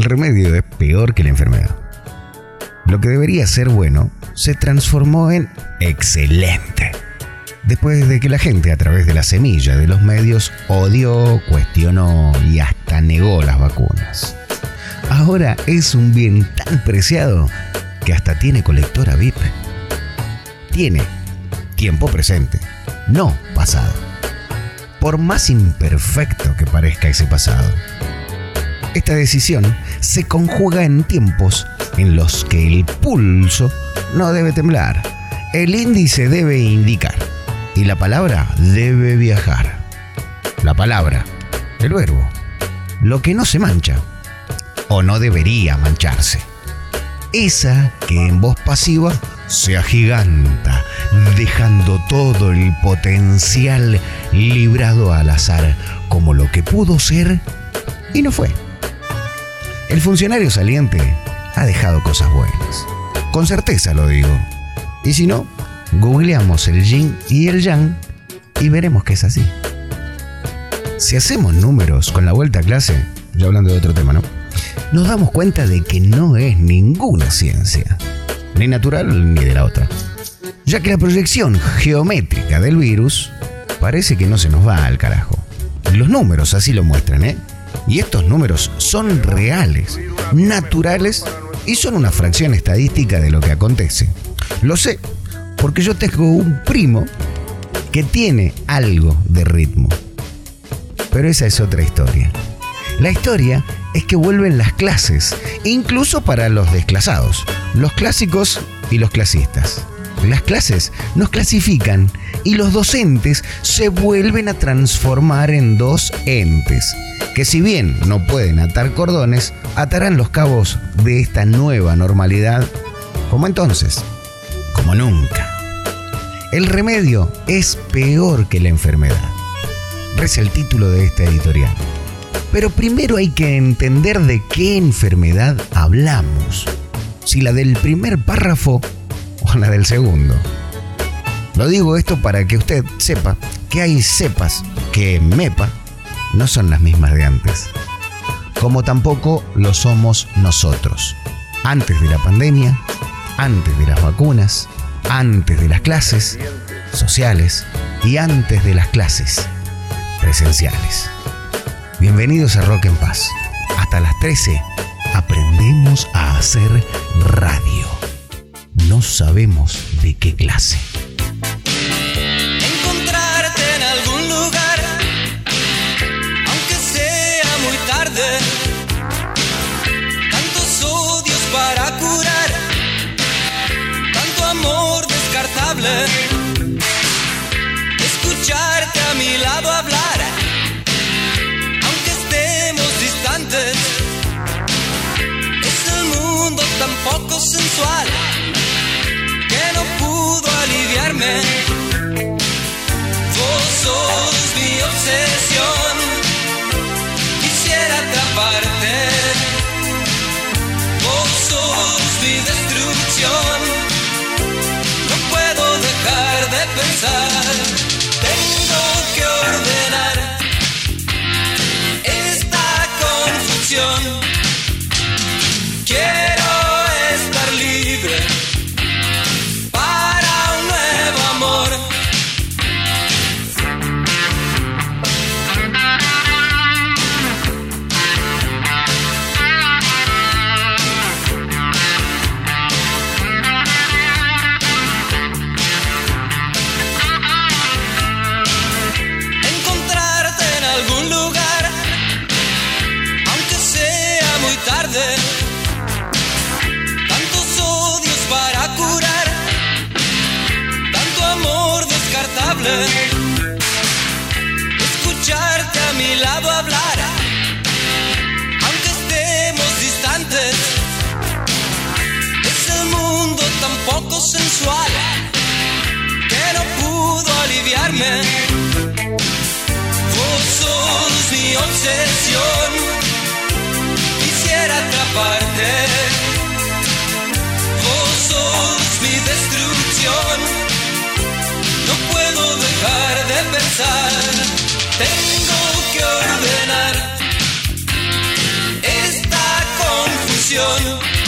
el remedio es peor que la enfermedad. Lo que debería ser bueno se transformó en excelente. Después de que la gente a través de la semilla de los medios odió, cuestionó y hasta negó las vacunas. Ahora es un bien tan preciado que hasta tiene colectora VIP. Tiene tiempo presente, no pasado. Por más imperfecto que parezca ese pasado. Esta decisión se conjuga en tiempos en los que el pulso no debe temblar, el índice debe indicar y la palabra debe viajar. La palabra, el verbo, lo que no se mancha o no debería mancharse. Esa que en voz pasiva se agiganta, dejando todo el potencial librado al azar como lo que pudo ser y no fue. El funcionario saliente ha dejado cosas buenas. Con certeza lo digo. Y si no, googleamos el yin y el yang y veremos que es así. Si hacemos números con la vuelta a clase, ya hablando de otro tema, ¿no? Nos damos cuenta de que no es ninguna ciencia, ni natural ni de la otra. Ya que la proyección geométrica del virus parece que no se nos va al carajo. Los números así lo muestran, ¿eh? Y estos números son reales, naturales y son una fracción estadística de lo que acontece. Lo sé, porque yo tengo un primo que tiene algo de ritmo. Pero esa es otra historia. La historia es que vuelven las clases, incluso para los desclasados, los clásicos y los clasistas. Las clases nos clasifican y los docentes se vuelven a transformar en dos entes, que si bien no pueden atar cordones, atarán los cabos de esta nueva normalidad como entonces, como nunca. El remedio es peor que la enfermedad. Reza el título de esta editorial. Pero primero hay que entender de qué enfermedad hablamos. Si la del primer párrafo o la del segundo. Lo digo esto para que usted sepa que hay cepas que MEPA no son las mismas de antes. Como tampoco lo somos nosotros. Antes de la pandemia, antes de las vacunas, antes de las clases sociales y antes de las clases presenciales. Bienvenidos a Rock en Paz. Hasta las 13 aprendemos a hacer radio. No sabemos de qué clase. Descartable. Escucharte a mi lado hablar, aunque estemos distantes. Es el mundo tan poco sensual sensual que no pudo aliviarme. Vos sos mi obsesión, quisiera atraparte. Vos sos mi destrucción, no puedo dejar de pensar. Tengo que ordenar esta confusión.